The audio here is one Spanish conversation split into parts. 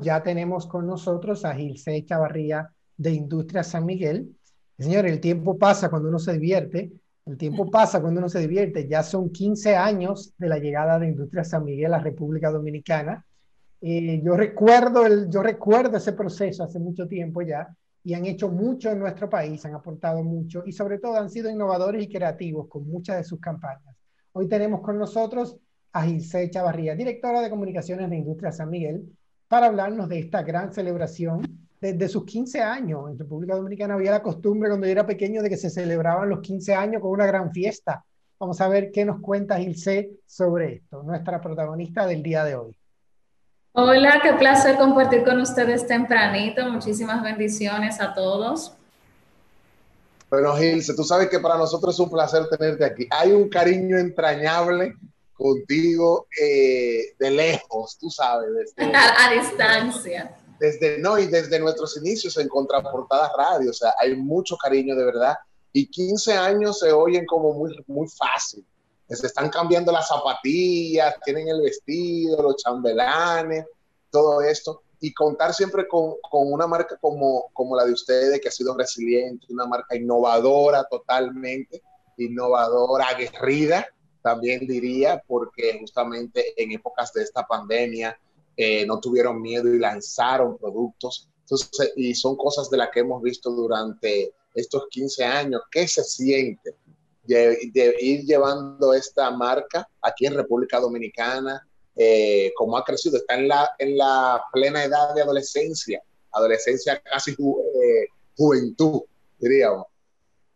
ya tenemos con nosotros a Gilce Chavarría de Industria San Miguel. Señor, el tiempo pasa cuando uno se divierte, el tiempo pasa cuando uno se divierte. Ya son 15 años de la llegada de Industria San Miguel a República Dominicana. Eh, yo, recuerdo el, yo recuerdo ese proceso hace mucho tiempo ya y han hecho mucho en nuestro país, han aportado mucho y sobre todo han sido innovadores y creativos con muchas de sus campañas. Hoy tenemos con nosotros a Gilce Chavarría, directora de comunicaciones de Industria San Miguel, para hablarnos de esta gran celebración desde sus 15 años. En República Dominicana había la costumbre cuando yo era pequeño de que se celebraban los 15 años con una gran fiesta. Vamos a ver qué nos cuenta Gilce sobre esto, nuestra protagonista del día de hoy. Hola, qué placer compartir con ustedes tempranito. Muchísimas bendiciones a todos. Bueno, Gilce, tú sabes que para nosotros es un placer tenerte aquí. Hay un cariño entrañable contigo eh, de lejos, tú sabes. Desde, a, distancia. Desde, no, y desde nuestros inicios en Contraportada Radio, o sea, hay mucho cariño de verdad. Y 15 años se oyen como muy, muy fácil. Se están cambiando las zapatillas, tienen el vestido, los chambelanes, todo esto. Y contar siempre con, con una marca como, como la de ustedes, que ha sido resiliente, una marca innovadora totalmente, innovadora, aguerrida, también diría, porque justamente en épocas de esta pandemia eh, no tuvieron miedo y lanzaron productos. Entonces, y son cosas de las que hemos visto durante estos 15 años. ¿Qué se siente de, ir llevando esta marca aquí en República Dominicana? Eh, ha crecido, está en la, en la plena edad de adolescencia, adolescencia casi eh, juventud, diríamos.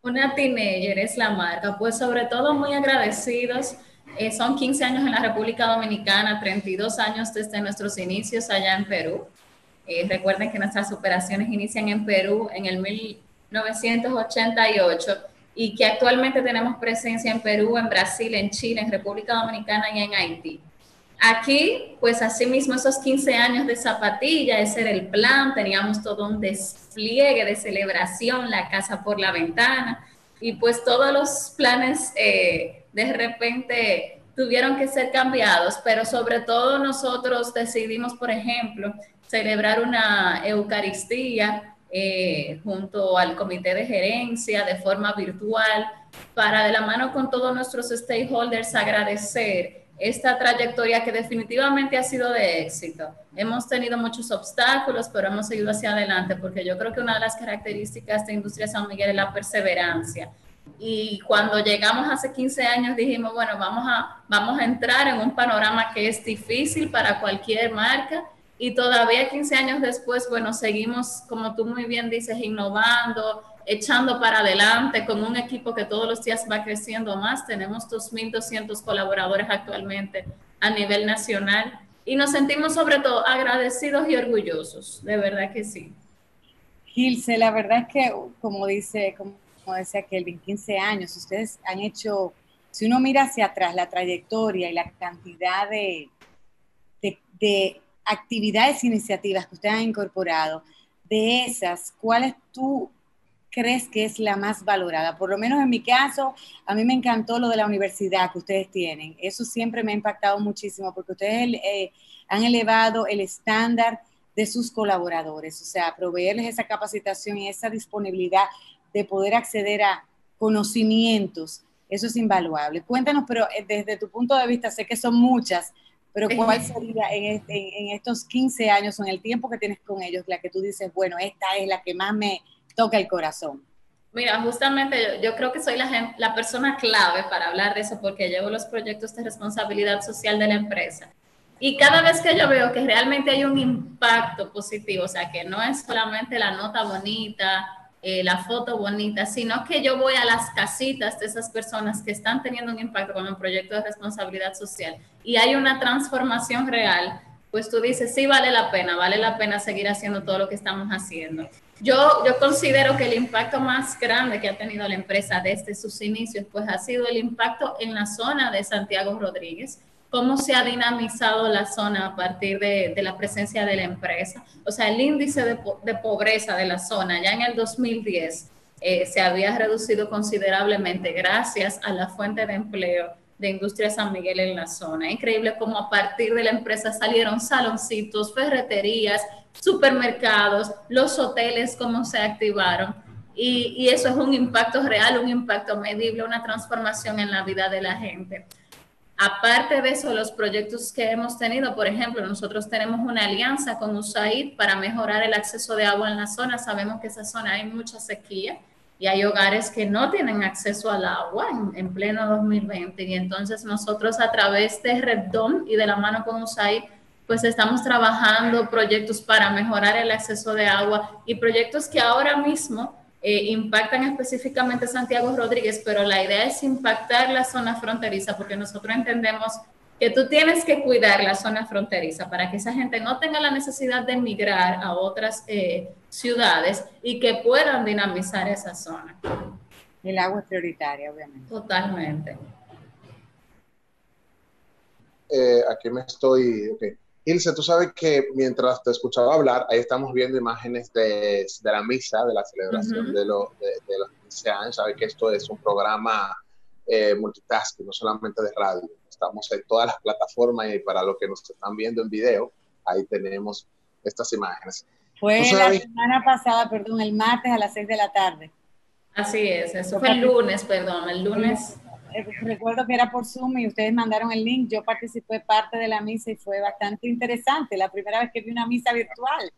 Una teenager es la marca, pues sobre todo muy agradecidos. Eh, son 15 años en la República Dominicana, 32 años desde nuestros inicios allá en Perú. Eh, recuerden que nuestras operaciones inician en Perú en el 1988 y que actualmente tenemos presencia en Perú, en Brasil, en Chile, en República Dominicana y en Haití. Aquí, pues asimismo, esos 15 años de zapatilla, ese era el plan, teníamos todo un despliegue de celebración, la casa por la ventana, y pues todos los planes eh, de repente tuvieron que ser cambiados, pero sobre todo nosotros decidimos, por ejemplo, celebrar una Eucaristía eh, junto al comité de gerencia de forma virtual para de la mano con todos nuestros stakeholders agradecer esta trayectoria que definitivamente ha sido de éxito. Hemos tenido muchos obstáculos, pero hemos seguido hacia adelante porque yo creo que una de las características de Industria San Miguel es la perseverancia. Y cuando llegamos hace 15 años dijimos, bueno, vamos a, vamos a entrar en un panorama que es difícil para cualquier marca y todavía 15 años después, bueno, seguimos, como tú muy bien dices, innovando, echando para adelante con un equipo que todos los días va creciendo más. Tenemos 2.200 colaboradores actualmente a nivel nacional y nos sentimos sobre todo agradecidos y orgullosos, de verdad que sí. Gilce, la verdad es que, como dice, como, decía Kelvin, 15 años, ustedes han hecho, si uno mira hacia atrás, la trayectoria y la cantidad de, de, de actividades e iniciativas que ustedes han incorporado, de esas, ¿cuáles tú crees que es la más valorada? Por lo menos en mi caso, a mí me encantó lo de la universidad que ustedes tienen. Eso siempre me ha impactado muchísimo porque ustedes eh, han elevado el estándar de sus colaboradores, o sea, proveerles esa capacitación y esa disponibilidad de poder acceder a conocimientos. Eso es invaluable. Cuéntanos, pero eh, desde tu punto de vista, sé que son muchas, pero ¿cuál sería en, en, estos 15 años o en el tiempo que tienes con ellos la que tú dices, bueno, esta es la que más me, toca el corazón. Mira, justamente yo, creo que soy la, la persona clave para hablar de eso porque llevo los proyectos de responsabilidad social de la empresa. Y cada vez que yo veo que realmente hay un impacto positivo, o sea, que no es solamente la nota bonita, eh, la foto bonita, sino que yo voy a las casitas de esas personas que están teniendo un impacto con un proyecto de responsabilidad social y hay una transformación real, pues tú dices, sí, vale la pena, vale la pena seguir haciendo todo lo que estamos haciendo. Yo, considero que el impacto más grande que ha tenido la empresa desde sus inicios, pues ha sido el impacto en la zona de Santiago Rodríguez, cómo se ha dinamizado la zona a partir de, la presencia de la empresa. O sea, el índice de, pobreza de la zona ya en el 2010 eh, se había reducido considerablemente gracias a la fuente de empleo de Industria San Miguel en la zona. Increíble cómo a partir de la empresa salieron saloncitos, ferreterías, supermercados, los hoteles, cómo se activaron. Y, y, eso es un impacto real, un impacto medible, una transformación en la vida de la gente. Aparte de eso, los proyectos que hemos tenido, por ejemplo, nosotros tenemos una alianza con USAID para mejorar el acceso de agua en la zona. Sabemos que esa zona hay mucha sequía y hay hogares que no tienen acceso al agua en, pleno 2020. Y entonces nosotros a través de RedDom y de la mano con USAID, pues estamos trabajando proyectos para mejorar el acceso de agua y proyectos que ahora mismo eh, impactan específicamente Santiago Rodríguez, pero la idea es impactar la zona fronteriza porque nosotros entendemos que tú tienes que cuidar la zona fronteriza para que esa gente no tenga la necesidad de emigrar a otras eh, ciudades y que puedan dinamizar esa zona. El agua es prioritaria, obviamente. Totalmente. Eh, aquí me estoy... Ilse, tú sabes que mientras te escuchaba hablar, ahí estamos viendo imágenes de, de la misa, de la celebración de, lo, de, de, los 15 años. Sabes que esto es un programa eh, multitasking, no solamente de radio. Estamos en todas las plataformas y para los que nos están viendo en video, ahí tenemos estas imágenes. Fue la semana pasada, perdón, el martes a las 6 de la tarde. Así es, eso fue el lunes, perdón, el lunes. Eh, recuerdo que era por Zoom y ustedes mandaron el link, yo participé parte de la misa y fue bastante interesante, la primera vez que vi una misa virtual.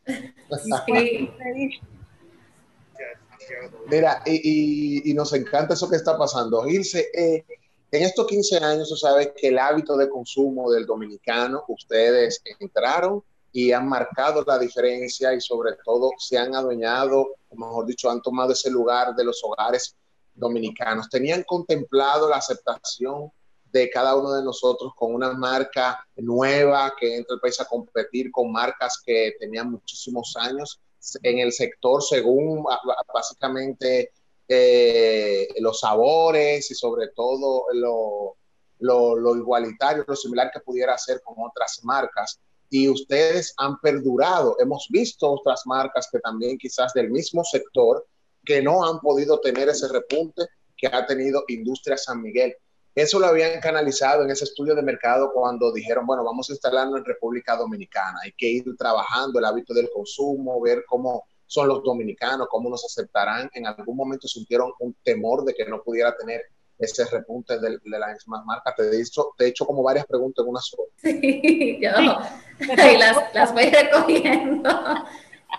Mira, y, y, nos encanta eso que está pasando. Ilse, eh, en estos 15 años, tú sabes que el hábito de consumo del dominicano, ustedes entraron y han marcado la diferencia y sobre todo se han adueñado, mejor dicho, han tomado ese lugar de los hogares dominicanos. ¿Tenían contemplado la aceptación de cada uno de nosotros con una marca nueva que entra el país a competir con marcas que tenían muchísimos años en el sector según básicamente eh, los sabores y sobre todo lo, igualitario, lo similar que pudiera hacer con otras marcas. Y ustedes han perdurado. Hemos visto otras marcas que también quizás del mismo sector que no han podido tener ese repunte que ha tenido Industria San Miguel. Eso lo habían canalizado en ese estudio de mercado cuando dijeron, bueno, vamos a instalarlo en República Dominicana, hay que ir trabajando el hábito del consumo, ver cómo son los dominicanos, cómo nos aceptarán. En algún momento sintieron un temor de que no pudiera tener ese repunte de, de las mismas marcas. Te he, hecho, te he hecho como varias preguntas en una sola. Sí, yo las, las voy recogiendo.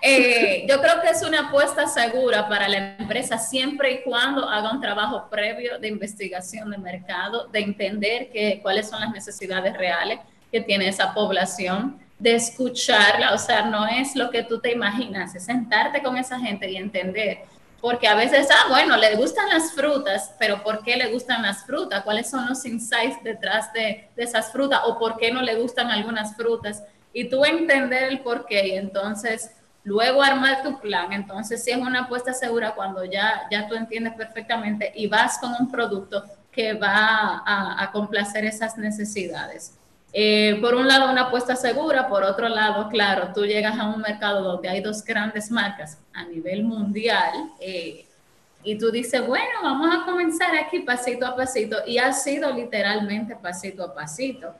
Eh, yo creo que es una apuesta segura para la empresa siempre y cuando haga un trabajo previo de investigación de mercado, de entender que, cuáles son las necesidades reales que tiene esa población, de escucharla, o sea, no es lo que tú te imaginas, es sentarte con esa gente y entender, porque a veces, ah, bueno, le gustan las frutas, pero ¿por qué le gustan las frutas? ¿Cuáles son los insights detrás de, esas frutas? ¿O por qué no le gustan algunas frutas? Y tú entender el por qué, y entonces luego armar tu plan. Entonces, si es una apuesta segura cuando ya, ya tú entiendes perfectamente y vas con un producto que va a, complacer esas necesidades. Eh, por un lado, una apuesta segura, por otro lado, claro, tú llegas a un mercado donde hay dos grandes marcas a nivel mundial eh, y tú dices, bueno, vamos a comenzar aquí pasito a pasito y ha sido literalmente pasito a pasito.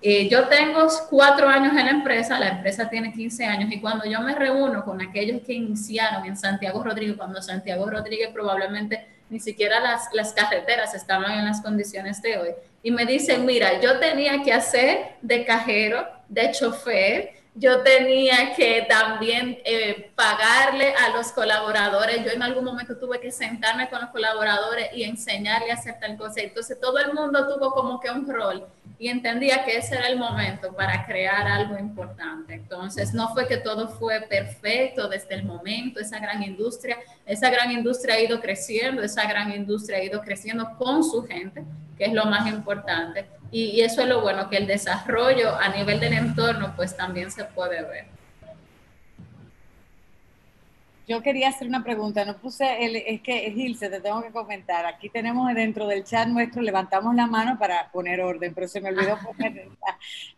Eh, yo tengo cuatro años en la empresa, la empresa tiene 15 años y cuando yo me reúno con aquellos que iniciaron en Santiago Rodríguez, cuando Santiago Rodríguez probablemente ni siquiera las, las carreteras estaban en las condiciones de hoy, y me dicen, mira, yo tenía que hacer de cajero, de chofer, yo tenía que también eh, pagarle a los colaboradores. Yo en algún momento tuve que sentarme con los colaboradores y enseñarle a hacer tal cosa. Entonces todo el mundo tuvo como que un rol y entendía que ese era el momento para crear algo importante. Entonces no fue que todo fue perfecto desde el momento, esa gran industria, esa gran industria ha ido creciendo, esa gran industria ha ido creciendo con su gente, que es lo más importante y, eso es lo bueno, que el desarrollo a nivel del entorno pues también se puede ver. Yo quería hacer una pregunta, no puse, el, es que Gilse, te tengo que comentar, aquí tenemos dentro del chat nuestro, levantamos la mano para poner orden, pero se me olvidó poner,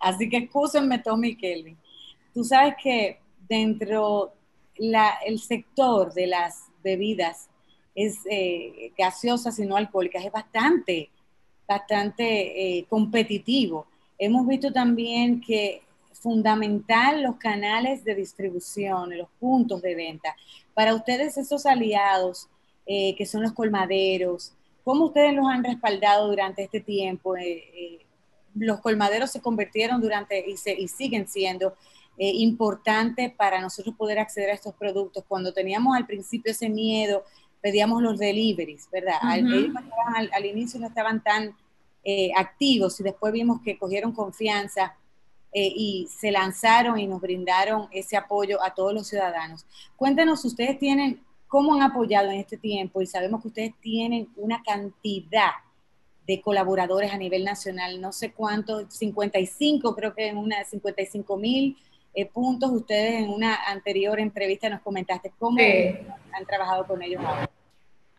así que excúsenme Tommy y Kelvin. Tú sabes que dentro la, el sector de las bebidas es eh, gaseosas y no alcohólicas es bastante bastante eh, competitivo. Hemos visto también que fundamental los canales de distribución, los puntos de venta. Para ustedes esos aliados eh, que son los colmaderos, ¿cómo ustedes los han respaldado durante este tiempo? Eh, los colmaderos se convirtieron durante y, se, y siguen siendo importantes para nosotros poder acceder a estos productos. Cuando teníamos al principio ese miedo, pedíamos los deliveries, ¿verdad? al, inicio no estaban tan eh, activos y después vimos que cogieron confianza eh, y se lanzaron y nos brindaron ese apoyo a todos los ciudadanos. Cuéntenos, ustedes tienen, cómo han apoyado en este tiempo y sabemos que ustedes tienen una cantidad de colaboradores a nivel nacional, no sé cuántos, 55, creo que en una 55 mil eh, puntos. Ustedes en una anterior entrevista nos comentaste cómo han trabajado con ellos ahora.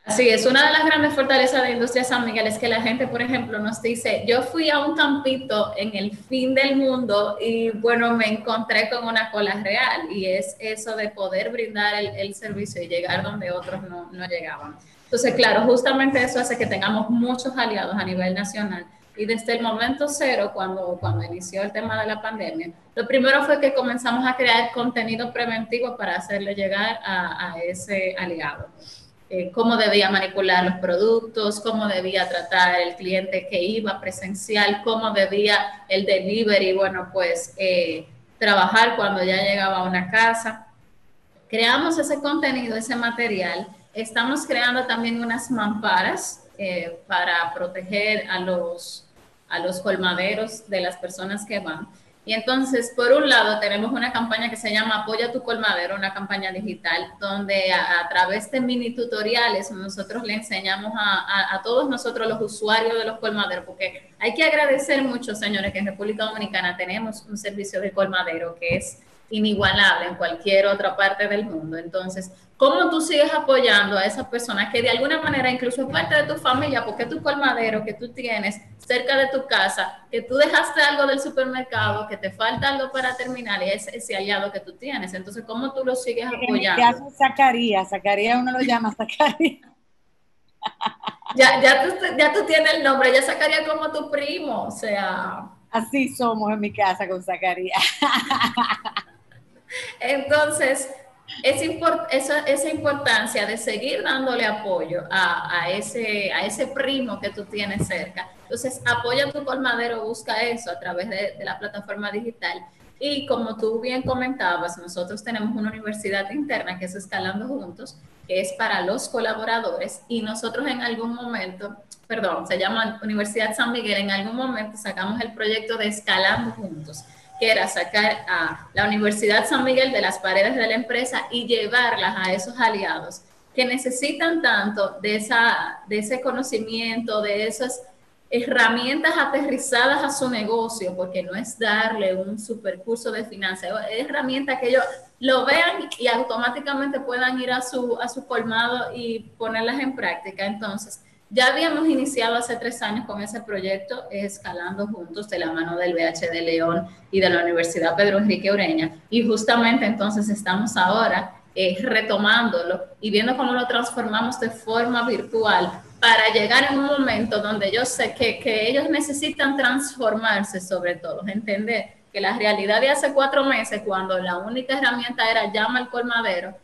Sí, es una de las grandes fortalezas de Industria San Miguel, es que la gente, por ejemplo, nos dice, yo fui a un campito en el fin del mundo y bueno, me encontré con una cola real y es eso de poder brindar el, servicio y llegar donde otros no, no, llegaban. Entonces, claro, justamente eso hace que tengamos muchos aliados a nivel nacional. Y desde el momento cero, cuando, cuando inició el tema de la pandemia, lo primero fue que comenzamos a crear contenido preventivo para hacerle llegar a, a ese aliado. Eh, cómo debía manipular los productos, cómo debía tratar el cliente que iba presencial, cómo debía el delivery, bueno, pues eh, trabajar cuando ya llegaba a una casa. Creamos ese contenido, ese material. Estamos creando también unas mamparas eh, para proteger a los, a los colmaderos de las personas que van. Y entonces, por un lado, tenemos una campaña que se llama Apoya tu colmadero, una campaña digital, donde a, través de mini tutoriales nosotros le enseñamos a, a, todos nosotros los usuarios de los colmaderos, porque hay que agradecer mucho, señores, que en República Dominicana tenemos un servicio de colmadero que es inigualable en cualquier otra parte del mundo. Entonces, ¿cómo tú sigues apoyando a esas personas que de alguna manera incluso es parte de tu familia, porque tu colmadero que tú tienes cerca de tu casa, que tú dejaste algo del supermercado, que te falta algo para terminar y es ese aliado que tú tienes? Entonces, ¿cómo tú lo sigues apoyando? ¿Qué hace Zacarías? Zacarías uno lo llama Zacarías. ya, ya, tú, ya tú tienes el nombre, ya Zacarías como tu primo, o sea... Así somos en mi casa con Zacarías. Entonces, es esa, esa, importancia de seguir dándole apoyo a, ese, a ese primo que tú tienes cerca. Entonces, apoya tu colmadero, busca eso a través de, la plataforma digital. Y como tú bien comentabas, nosotros tenemos una universidad interna que es Escalando Juntos, que es para los colaboradores y nosotros en algún momento, perdón, se llama Universidad San Miguel, en algún momento sacamos el proyecto de Escalando Juntos que era sacar a la Universidad San Miguel de las paredes de la empresa y llevarlas a esos aliados que necesitan tanto de, esa, de ese conocimiento, de esas herramientas aterrizadas a su negocio, porque no es darle un supercurso de finanzas, es herramientas que ellos lo vean y automáticamente puedan ir a su, a su colmado y ponerlas en práctica. Entonces, ya habíamos iniciado hace tres años con ese proyecto, escalando juntos de la mano del BH de León y de la Universidad Pedro Enrique Ureña. Y justamente entonces estamos ahora eh, retomándolo y viendo cómo lo transformamos de forma virtual para llegar en un momento donde yo sé que, que ellos necesitan transformarse sobre todo, entender que la realidad de hace cuatro meses, cuando la única herramienta era llama al colmadero,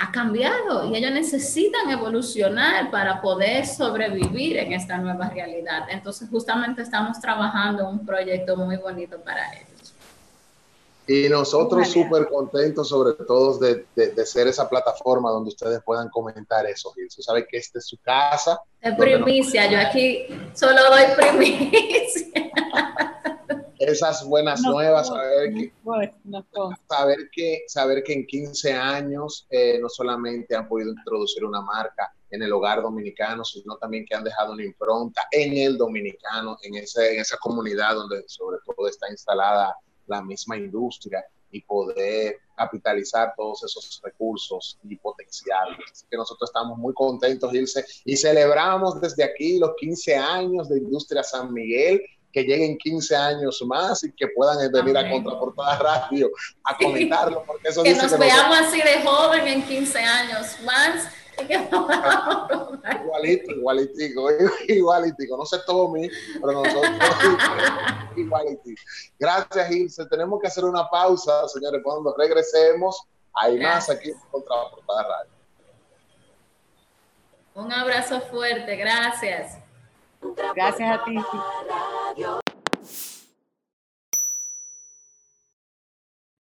ha cambiado y ellos necesitan evolucionar para poder sobrevivir en esta nueva realidad. Entonces, justamente estamos trabajando un proyecto muy bonito para ellos. Y nosotros súper contentos, sobre todo, de, de, ser esa plataforma donde ustedes puedan comentar eso. Y usted sabe que esta es su casa. Es primicia, yo aquí solo doy primicia esas buenas nuevas, saber, que, saber, que, saber que en 15 años eh, no solamente han podido introducir una marca en el hogar dominicano, sino también que han dejado una impronta en el dominicano, en, ese, en esa comunidad donde sobre todo está instalada la misma industria y poder capitalizar todos esos recursos y potenciales. Así que nosotros estamos muy contentos, Ilse, y celebramos desde aquí los 15 años de Industria San Miguel que lleguen 15 años más y que puedan venir a Contraportada Radio a comentarlo. Porque eso que nos veamos así de joven en 15 años más. igualito, igualitico, igualitico. No sé todo mí, pero nosotros igualitico. Gracias, Ilse. Tenemos que hacer una pausa, señores. Cuando regresemos, hay más aquí en Contraportada Radio. Un abrazo fuerte, gracias. Gracias a ti.